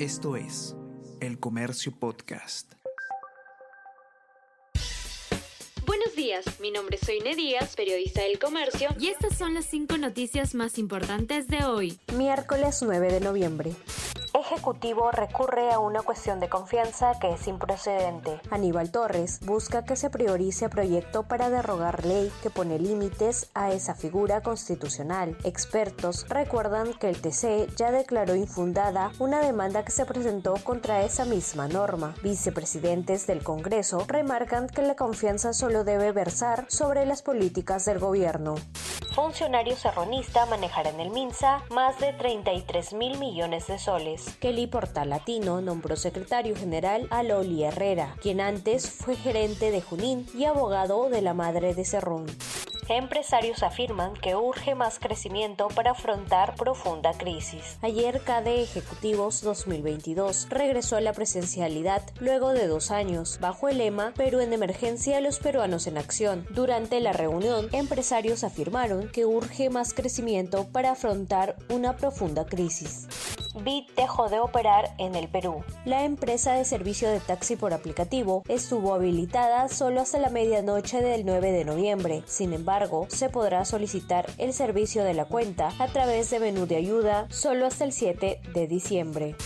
Esto es El Comercio Podcast. Buenos días, mi nombre es Soine Díaz, periodista del Comercio, y estas son las cinco noticias más importantes de hoy. Miércoles 9 de noviembre. Ejecutivo recurre a una cuestión de confianza que es improcedente. Aníbal Torres busca que se priorice proyecto para derrogar ley que pone límites a esa figura constitucional. Expertos recuerdan que el TC ya declaró infundada una demanda que se presentó contra esa misma norma. Vicepresidentes del Congreso remarcan que la confianza solo debe versar sobre las políticas del gobierno funcionario serronista manejará en el MINSA más de 33 mil millones de soles. Kelly Portalatino nombró secretario general a Loli Herrera, quien antes fue gerente de Junín y abogado de la madre de Cerrón. Empresarios afirman que urge más crecimiento para afrontar profunda crisis. Ayer CADE Ejecutivos 2022 regresó a la presencialidad luego de dos años, bajo el lema Perú en emergencia, los peruanos en acción. Durante la reunión, empresarios afirmaron que urge más crecimiento para afrontar una profunda crisis. Bit dejó de operar en el Perú. La empresa de servicio de taxi por aplicativo estuvo habilitada solo hasta la medianoche del 9 de noviembre. Sin embargo, se podrá solicitar el servicio de la cuenta a través de menú de ayuda solo hasta el 7 de diciembre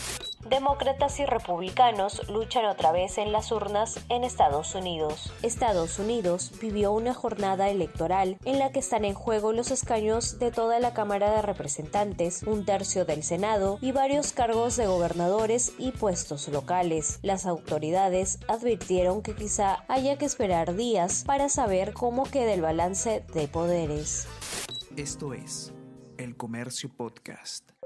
demócratas y republicanos luchan otra vez en las urnas en Estados Unidos. Estados Unidos vivió una jornada electoral en la que están en juego los escaños de toda la Cámara de Representantes, un tercio del Senado y varios cargos de gobernadores y puestos locales. Las autoridades advirtieron que quizá haya que esperar días para saber cómo queda el balance de poderes. Esto es El Comercio Podcast.